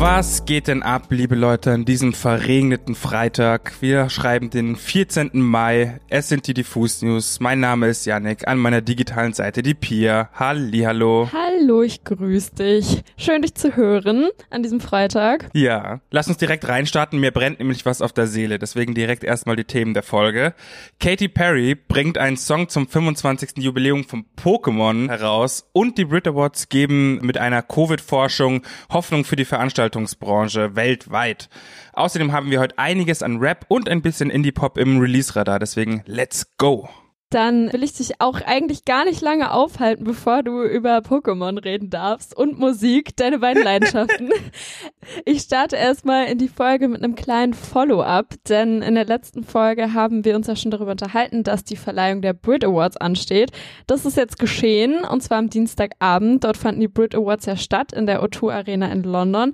Was geht denn ab, liebe Leute, an diesem verregneten Freitag? Wir schreiben den 14. Mai. Es sind die Diffus News. Mein Name ist Yannick. An meiner digitalen Seite die Pia. Hallihallo. Hallo, ich grüße dich. Schön, dich zu hören an diesem Freitag. Ja, lass uns direkt reinstarten. Mir brennt nämlich was auf der Seele. Deswegen direkt erstmal die Themen der Folge. Katy Perry bringt einen Song zum 25. Jubiläum von Pokémon heraus und die Brit Awards geben mit einer Covid-Forschung Hoffnung für die Veranstaltung Veranstaltungsbranche weltweit. Außerdem haben wir heute einiges an Rap und ein bisschen Indie-Pop im Release-Radar, deswegen let's go! Dann will ich dich auch eigentlich gar nicht lange aufhalten, bevor du über Pokémon reden darfst und Musik, deine beiden Leidenschaften. ich starte erstmal in die Folge mit einem kleinen Follow-up, denn in der letzten Folge haben wir uns ja schon darüber unterhalten, dass die Verleihung der Brit Awards ansteht. Das ist jetzt geschehen und zwar am Dienstagabend. Dort fanden die Brit Awards ja statt in der O2 Arena in London.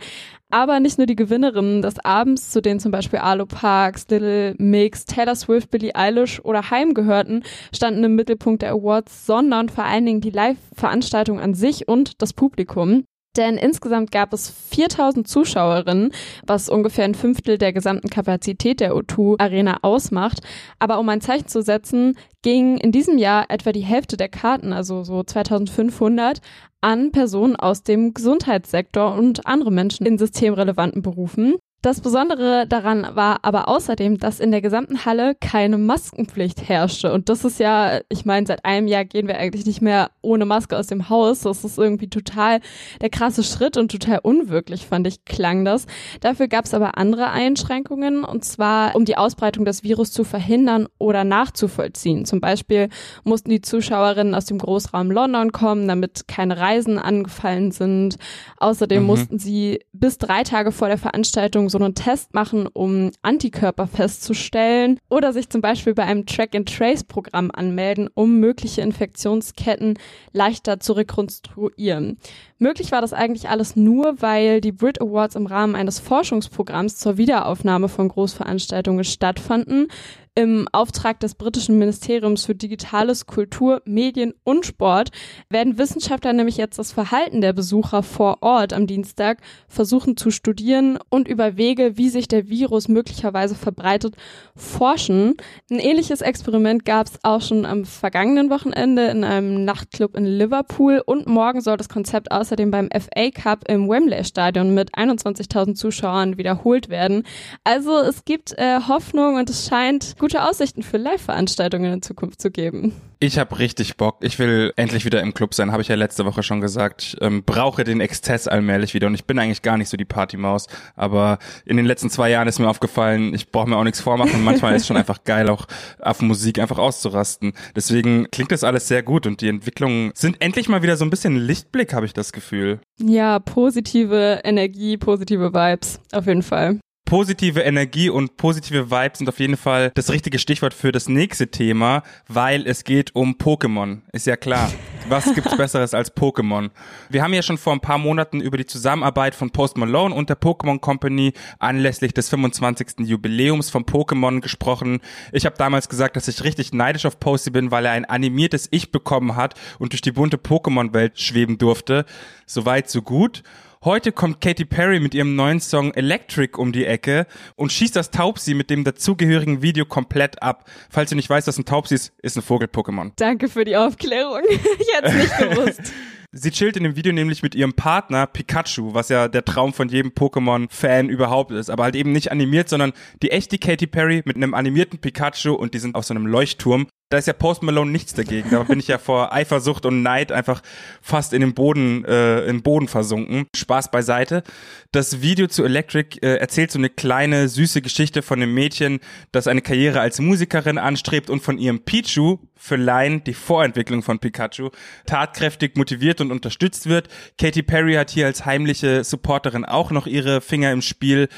Aber nicht nur die Gewinnerinnen des Abends, zu denen zum Beispiel Arlo Parks, Little Mix, Taylor Swift, Billie Eilish oder Heim gehörten, standen im Mittelpunkt der Awards, sondern vor allen Dingen die Live-Veranstaltung an sich und das Publikum. Denn insgesamt gab es 4000 Zuschauerinnen, was ungefähr ein Fünftel der gesamten Kapazität der O2 Arena ausmacht. Aber um ein Zeichen zu setzen, ging in diesem Jahr etwa die Hälfte der Karten, also so 2500, an Personen aus dem Gesundheitssektor und andere Menschen in systemrelevanten Berufen. Das Besondere daran war aber außerdem, dass in der gesamten Halle keine Maskenpflicht herrschte. Und das ist ja, ich meine, seit einem Jahr gehen wir eigentlich nicht mehr ohne Maske aus dem Haus. Das ist irgendwie total der krasse Schritt und total unwirklich, fand ich, klang das. Dafür gab es aber andere Einschränkungen, und zwar um die Ausbreitung des Virus zu verhindern oder nachzuvollziehen. Zum Beispiel mussten die Zuschauerinnen aus dem Großraum London kommen, damit keine Reisen angefallen sind. Außerdem mhm. mussten sie bis drei Tage vor der Veranstaltung so einen Test machen, um Antikörper festzustellen oder sich zum Beispiel bei einem Track-and-Trace-Programm anmelden, um mögliche Infektionsketten leichter zu rekonstruieren. Möglich war das eigentlich alles nur, weil die Brit Awards im Rahmen eines Forschungsprogramms zur Wiederaufnahme von Großveranstaltungen stattfanden im Auftrag des britischen Ministeriums für Digitales, Kultur, Medien und Sport werden Wissenschaftler nämlich jetzt das Verhalten der Besucher vor Ort am Dienstag versuchen zu studieren und über Wege, wie sich der Virus möglicherweise verbreitet, forschen. Ein ähnliches Experiment gab es auch schon am vergangenen Wochenende in einem Nachtclub in Liverpool und morgen soll das Konzept außerdem beim FA Cup im Wembley Stadion mit 21.000 Zuschauern wiederholt werden. Also es gibt äh, Hoffnung und es scheint gute Aussichten für Live-Veranstaltungen in Zukunft zu geben. Ich habe richtig Bock. Ich will endlich wieder im Club sein, habe ich ja letzte Woche schon gesagt. Ich ähm, brauche den Exzess allmählich wieder und ich bin eigentlich gar nicht so die Partymaus, aber in den letzten zwei Jahren ist mir aufgefallen, ich brauche mir auch nichts vormachen. Manchmal ist es schon einfach geil, auch auf Musik einfach auszurasten. Deswegen klingt das alles sehr gut und die Entwicklungen sind endlich mal wieder so ein bisschen Lichtblick, habe ich das Gefühl. Ja, positive Energie, positive Vibes, auf jeden Fall positive Energie und positive Vibes sind auf jeden Fall das richtige Stichwort für das nächste Thema, weil es geht um Pokémon. Ist ja klar. Was gibt's Besseres als Pokémon? Wir haben ja schon vor ein paar Monaten über die Zusammenarbeit von Post Malone und der Pokémon Company anlässlich des 25. Jubiläums von Pokémon gesprochen. Ich habe damals gesagt, dass ich richtig neidisch auf Posty bin, weil er ein animiertes Ich bekommen hat und durch die bunte Pokémon-Welt schweben durfte. Soweit, so gut. Heute kommt Katy Perry mit ihrem neuen Song Electric um die Ecke und schießt das Taubsi mit dem dazugehörigen Video komplett ab. Falls du nicht weißt, was ein Taubsi ist, ist ein Vogel-Pokémon. Danke für die Aufklärung. Ich hätte es nicht gewusst. Sie chillt in dem Video nämlich mit ihrem Partner Pikachu, was ja der Traum von jedem Pokémon-Fan überhaupt ist. Aber halt eben nicht animiert, sondern die echte Katy Perry mit einem animierten Pikachu und die sind auf so einem Leuchtturm da ist ja Post Malone nichts dagegen. Da bin ich ja vor Eifersucht und Neid einfach fast in den Boden, äh, im Boden versunken. Spaß beiseite. Das Video zu Electric äh, erzählt so eine kleine, süße Geschichte von einem Mädchen, das eine Karriere als Musikerin anstrebt und von ihrem Pichu für Line, die Vorentwicklung von Pikachu, tatkräftig motiviert und unterstützt wird. Katy Perry hat hier als heimliche Supporterin auch noch ihre Finger im Spiel.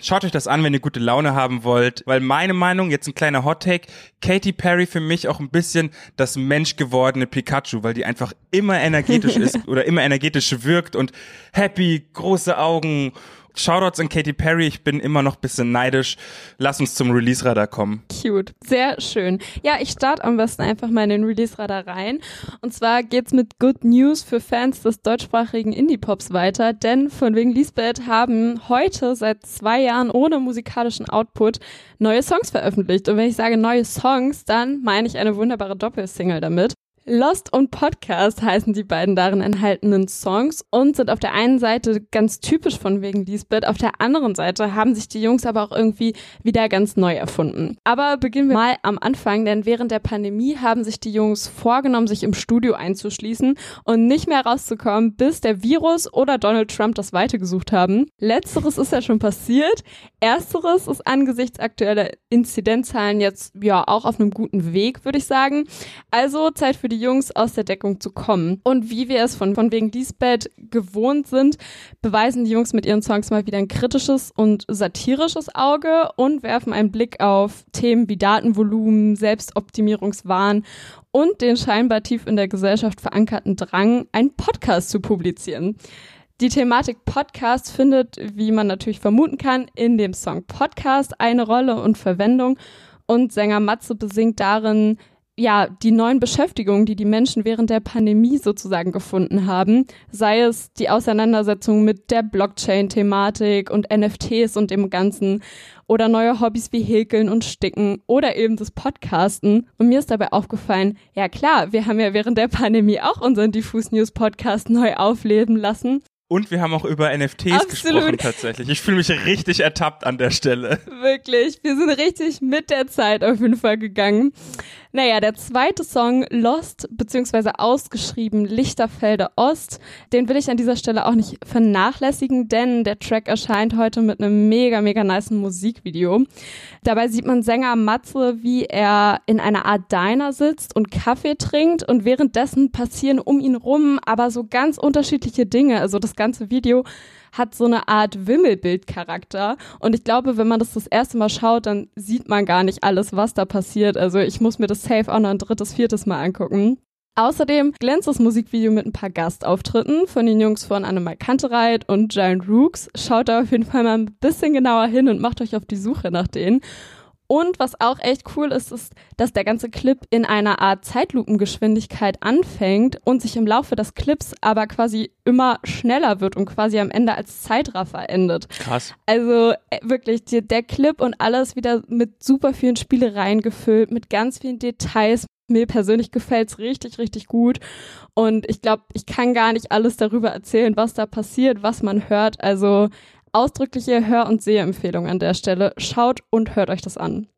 Schaut euch das an, wenn ihr gute Laune haben wollt, weil meine Meinung, jetzt ein kleiner Hot Take, Katy Perry für mich auch ein bisschen das menschgewordene Pikachu, weil die einfach immer energetisch ist oder immer energetisch wirkt und happy, große Augen Shoutouts an Katy Perry, ich bin immer noch bisschen neidisch. Lass uns zum Release-Radar kommen. Cute, sehr schön. Ja, ich starte am besten einfach mal in den Release-Radar rein. Und zwar geht's mit Good News für Fans des deutschsprachigen Indie-Pops weiter, denn von wegen Lisbeth haben heute seit zwei Jahren ohne musikalischen Output neue Songs veröffentlicht. Und wenn ich sage neue Songs, dann meine ich eine wunderbare Doppelsingle damit. Lost und Podcast heißen die beiden darin enthaltenen Songs und sind auf der einen Seite ganz typisch von wegen Lisbeth, auf der anderen Seite haben sich die Jungs aber auch irgendwie wieder ganz neu erfunden. Aber beginnen wir mal am Anfang, denn während der Pandemie haben sich die Jungs vorgenommen, sich im Studio einzuschließen und nicht mehr rauszukommen, bis der Virus oder Donald Trump das Weite gesucht haben. Letzteres ist ja schon passiert. Ersteres ist angesichts aktueller Inzidenzzahlen jetzt ja auch auf einem guten Weg, würde ich sagen. Also Zeit für die Jungs aus der Deckung zu kommen. Und wie wir es von, von wegen Lisbeth gewohnt sind, beweisen die Jungs mit ihren Songs mal wieder ein kritisches und satirisches Auge und werfen einen Blick auf Themen wie Datenvolumen, Selbstoptimierungswahn und den scheinbar tief in der Gesellschaft verankerten Drang, einen Podcast zu publizieren. Die Thematik Podcast findet, wie man natürlich vermuten kann, in dem Song Podcast eine Rolle und Verwendung und Sänger Matze besingt darin, ja, die neuen Beschäftigungen, die die Menschen während der Pandemie sozusagen gefunden haben, sei es die Auseinandersetzung mit der Blockchain-Thematik und NFTs und dem Ganzen oder neue Hobbys wie Häkeln und Sticken oder eben das Podcasten. Und mir ist dabei aufgefallen, ja klar, wir haben ja während der Pandemie auch unseren Diffus News Podcast neu aufleben lassen. Und wir haben auch über NFTs Absolut. gesprochen tatsächlich. Ich fühle mich richtig ertappt an der Stelle. Wirklich, wir sind richtig mit der Zeit auf jeden Fall gegangen. Naja, der zweite Song Lost, beziehungsweise ausgeschrieben Lichterfelde Ost, den will ich an dieser Stelle auch nicht vernachlässigen, denn der Track erscheint heute mit einem mega, mega nice Musikvideo. Dabei sieht man Sänger Matze, wie er in einer Art Diner sitzt und Kaffee trinkt und währenddessen passieren um ihn rum aber so ganz unterschiedliche Dinge. Also das ganze Video hat so eine Art Wimmelbildcharakter. Und ich glaube, wenn man das das erste Mal schaut, dann sieht man gar nicht alles, was da passiert. Also ich muss mir das safe auch noch ein drittes, viertes Mal angucken. Außerdem glänzt das Musikvideo mit ein paar Gastauftritten von den Jungs von Annemal Kantereit und Giant Rooks. Schaut da auf jeden Fall mal ein bisschen genauer hin und macht euch auf die Suche nach denen. Und was auch echt cool ist, ist, dass der ganze Clip in einer Art Zeitlupengeschwindigkeit anfängt und sich im Laufe des Clips aber quasi immer schneller wird und quasi am Ende als Zeitraffer endet. Krass. Also äh, wirklich, die, der Clip und alles wieder mit super vielen Spielereien gefüllt, mit ganz vielen Details. Mir persönlich gefällt's richtig, richtig gut. Und ich glaube, ich kann gar nicht alles darüber erzählen, was da passiert, was man hört. Also ausdrückliche Hör- und Sehempfehlung an der Stelle. Schaut und hört euch das an.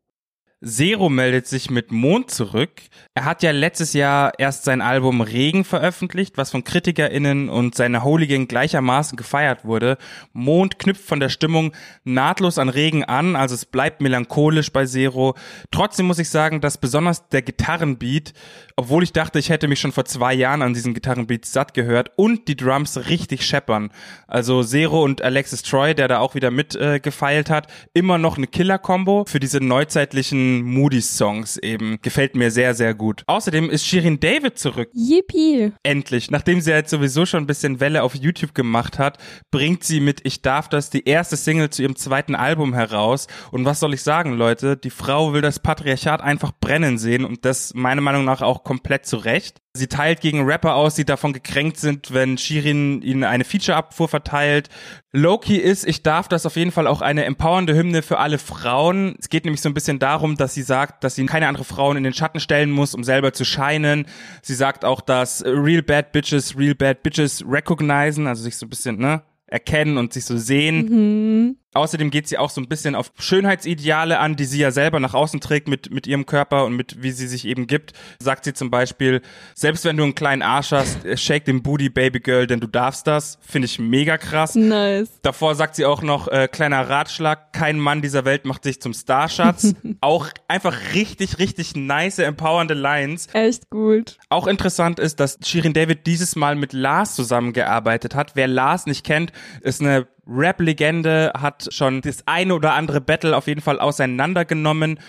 Zero meldet sich mit Mond zurück. Er hat ja letztes Jahr erst sein Album Regen veröffentlicht, was von KritikerInnen und seiner Hooligan gleichermaßen gefeiert wurde. Mond knüpft von der Stimmung nahtlos an Regen an, also es bleibt melancholisch bei Zero. Trotzdem muss ich sagen, dass besonders der Gitarrenbeat, obwohl ich dachte, ich hätte mich schon vor zwei Jahren an diesen Gitarrenbeat satt gehört und die Drums richtig scheppern. Also Zero und Alexis Troy, der da auch wieder mit äh, gefeilt hat, immer noch eine Killer-Kombo für diese neuzeitlichen Moody-Songs eben. Gefällt mir sehr, sehr gut. Außerdem ist Shirin David zurück. Yippie. Endlich. Nachdem sie jetzt sowieso schon ein bisschen Welle auf YouTube gemacht hat, bringt sie mit Ich darf das die erste Single zu ihrem zweiten Album heraus. Und was soll ich sagen, Leute? Die Frau will das Patriarchat einfach brennen sehen und das meiner Meinung nach auch komplett zu Recht. Sie teilt gegen Rapper aus, die davon gekränkt sind, wenn Shirin ihnen eine Feature-Abfuhr verteilt. Loki ist, ich darf das auf jeden Fall auch eine empowernde Hymne für alle Frauen. Es geht nämlich so ein bisschen darum, dass sie sagt, dass sie keine andere Frauen in den Schatten stellen muss, um selber zu scheinen. Sie sagt auch, dass real bad bitches real bad bitches recognizen, also sich so ein bisschen, ne, erkennen und sich so sehen. Mhm. Außerdem geht sie auch so ein bisschen auf Schönheitsideale an, die sie ja selber nach außen trägt mit, mit ihrem Körper und mit wie sie sich eben gibt. Sagt sie zum Beispiel, selbst wenn du einen kleinen Arsch hast, äh, shake den Booty, Baby Girl, denn du darfst das. Finde ich mega krass. Nice. Davor sagt sie auch noch, äh, kleiner Ratschlag, kein Mann dieser Welt macht sich zum Starschatz. auch einfach richtig, richtig nice, empowernde Lines. Echt gut. Auch interessant ist, dass Shirin David dieses Mal mit Lars zusammengearbeitet hat. Wer Lars nicht kennt, ist eine Rap-Legende, hat schon das eine oder andere Battle auf jeden Fall auseinandergenommen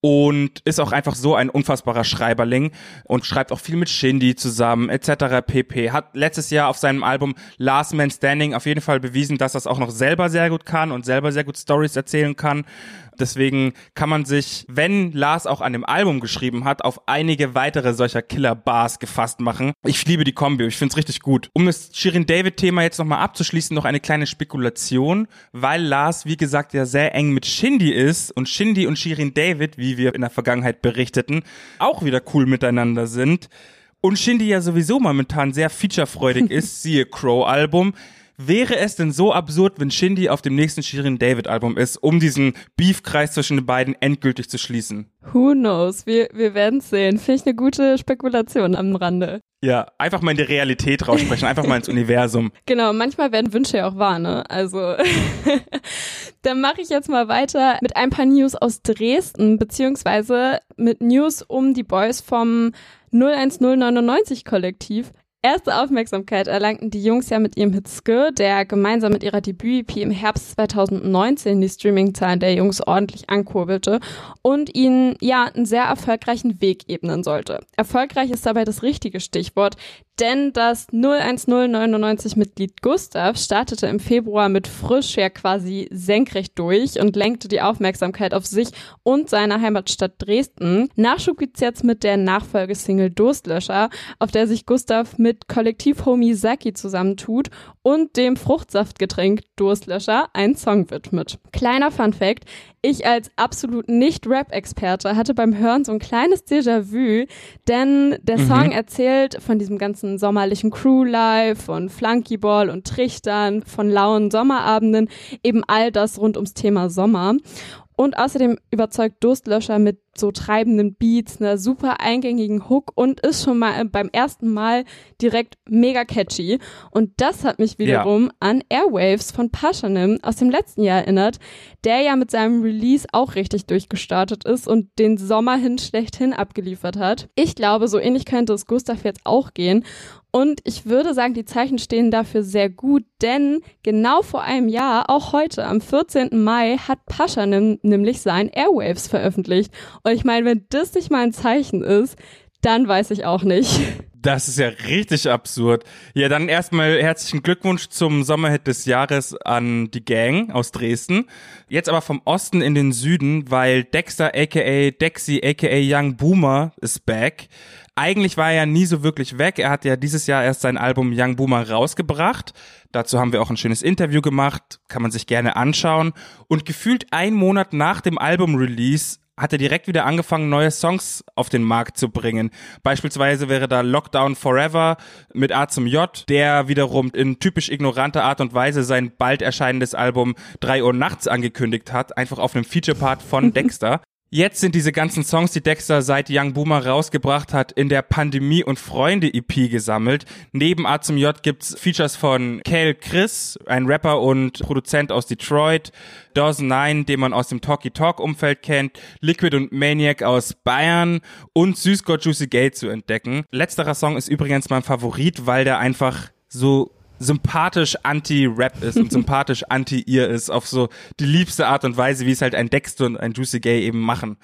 und ist auch einfach so ein unfassbarer Schreiberling und schreibt auch viel mit Shindy zusammen etc. pp. Hat letztes Jahr auf seinem Album Last Man Standing auf jeden Fall bewiesen, dass das auch noch selber sehr gut kann und selber sehr gut Stories erzählen kann. Deswegen kann man sich, wenn Lars auch an dem Album geschrieben hat, auf einige weitere solcher Killer-Bars gefasst machen. Ich liebe die Kombi, ich finde es richtig gut. Um das Shirin David-Thema jetzt nochmal abzuschließen, noch eine kleine Spekulation, weil Lars, wie gesagt, ja sehr eng mit Shindy ist und Shindy und Shirin David, wie wir in der Vergangenheit berichteten, auch wieder cool miteinander sind. Und Shindy ja sowieso momentan sehr featurefreudig ist, siehe Crow-Album, Wäre es denn so absurd, wenn Shindy auf dem nächsten Shirin David Album ist, um diesen Beefkreis zwischen den beiden endgültig zu schließen? Who knows? Wir, wir werden sehen. Finde ich eine gute Spekulation am Rande. Ja, einfach mal in die Realität raussprechen, einfach mal ins Universum. Genau, manchmal werden Wünsche ja auch wahr, ne? Also, dann mache ich jetzt mal weiter mit ein paar News aus Dresden, beziehungsweise mit News um die Boys vom 01099 Kollektiv. Erste Aufmerksamkeit erlangten die Jungs ja mit ihrem Hit Skir, der gemeinsam mit ihrer Debüt-EP im Herbst 2019 die Streaming-Zahlen der Jungs ordentlich ankurbelte und ihnen ja einen sehr erfolgreichen Weg ebnen sollte. Erfolgreich ist dabei das richtige Stichwort, denn das 01099-Mitglied Gustav startete im Februar mit frisch ja quasi senkrecht durch und lenkte die Aufmerksamkeit auf sich und seine Heimatstadt Dresden. Nachschub gibt's jetzt mit der Nachfolgesingle Durstlöscher, auf der sich Gustav mit Kollektiv-Homie Saki zusammentut und dem Fruchtsaftgetränk Durstlöscher einen Song widmet. Kleiner Fun Fact, ich als absolut nicht Rap-Experte hatte beim Hören so ein kleines Déjà-vu, denn der mhm. Song erzählt von diesem ganzen sommerlichen Crew-Life, von Flunkyball und Trichtern, von lauen Sommerabenden, eben all das rund ums Thema Sommer. Und außerdem überzeugt Durstlöscher mit so treibenden Beats, einer super eingängigen Hook und ist schon mal beim ersten Mal direkt mega catchy. Und das hat mich wiederum ja. an Airwaves von Paschanim aus dem letzten Jahr erinnert, der ja mit seinem Release auch richtig durchgestartet ist und den Sommer hin schlechthin abgeliefert hat. Ich glaube, so ähnlich könnte es Gustav jetzt auch gehen. Und ich würde sagen, die Zeichen stehen dafür sehr gut, denn genau vor einem Jahr, auch heute, am 14. Mai, hat Pascha nämlich sein Airwaves veröffentlicht. Und ich meine, wenn das nicht mal ein Zeichen ist, dann weiß ich auch nicht. Das ist ja richtig absurd. Ja, dann erstmal herzlichen Glückwunsch zum Sommerhit des Jahres an die Gang aus Dresden. Jetzt aber vom Osten in den Süden, weil Dexter aka Dexy aka Young Boomer ist back. Eigentlich war er ja nie so wirklich weg. Er hat ja dieses Jahr erst sein Album Young Boomer rausgebracht. Dazu haben wir auch ein schönes Interview gemacht. Kann man sich gerne anschauen. Und gefühlt ein Monat nach dem Album-Release hat er direkt wieder angefangen, neue Songs auf den Markt zu bringen. Beispielsweise wäre da Lockdown Forever mit A zum J, der wiederum in typisch ignoranter Art und Weise sein bald erscheinendes Album 3 Uhr nachts angekündigt hat, einfach auf einem Feature-Part von Dexter. Jetzt sind diese ganzen Songs, die Dexter seit Young Boomer rausgebracht hat, in der Pandemie und Freunde EP gesammelt. Neben A zum J gibt's Features von Kale Chris, ein Rapper und Produzent aus Detroit, Dawson 9, den man aus dem Talkie Talk Umfeld kennt, Liquid und Maniac aus Bayern und Süßgott Juicy Gate zu entdecken. Letzterer Song ist übrigens mein Favorit, weil der einfach so sympathisch anti-Rap ist und sympathisch anti-ihr ist, auf so die liebste Art und Weise, wie es halt ein Dexter und ein Juicy Gay eben machen.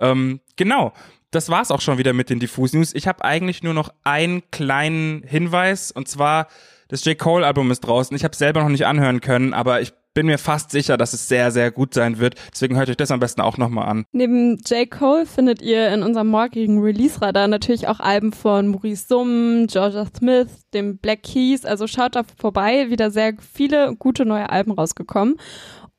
Ähm, genau. Das war's auch schon wieder mit den Diffus News. Ich habe eigentlich nur noch einen kleinen Hinweis und zwar das J. Cole Album ist draußen. Ich habe selber noch nicht anhören können, aber ich bin mir fast sicher, dass es sehr, sehr gut sein wird. Deswegen hört euch das am besten auch nochmal an. Neben J. Cole findet ihr in unserem morgigen Release-Radar natürlich auch Alben von Maurice Summ, Georgia Smith, dem Black Keys. Also schaut da vorbei. Wieder sehr viele gute neue Alben rausgekommen.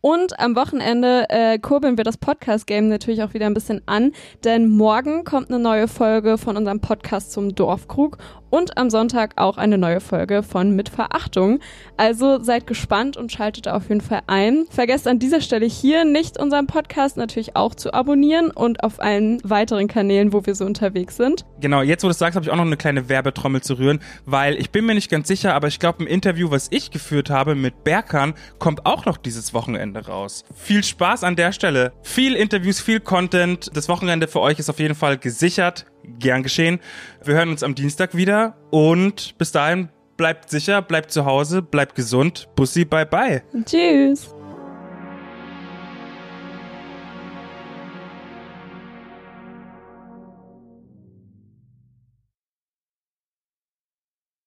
Und am Wochenende äh, kurbeln wir das Podcast-Game natürlich auch wieder ein bisschen an, denn morgen kommt eine neue Folge von unserem Podcast zum Dorfkrug und am Sonntag auch eine neue Folge von Mit Verachtung. Also seid gespannt und schaltet auf jeden Fall ein. Vergesst an dieser Stelle hier nicht unseren Podcast natürlich auch zu abonnieren und auf allen weiteren Kanälen, wo wir so unterwegs sind. Genau, jetzt wo du es sagst, habe ich auch noch eine kleine Werbetrommel zu rühren, weil ich bin mir nicht ganz sicher, aber ich glaube, ein Interview, was ich geführt habe mit Berkan, kommt auch noch dieses Wochenende raus. Viel Spaß an der Stelle. Viel Interviews, viel Content. Das Wochenende für euch ist auf jeden Fall gesichert. Gern geschehen. Wir hören uns am Dienstag wieder und bis dahin bleibt sicher, bleibt zu Hause, bleibt gesund. Bussi, bye bye. Tschüss.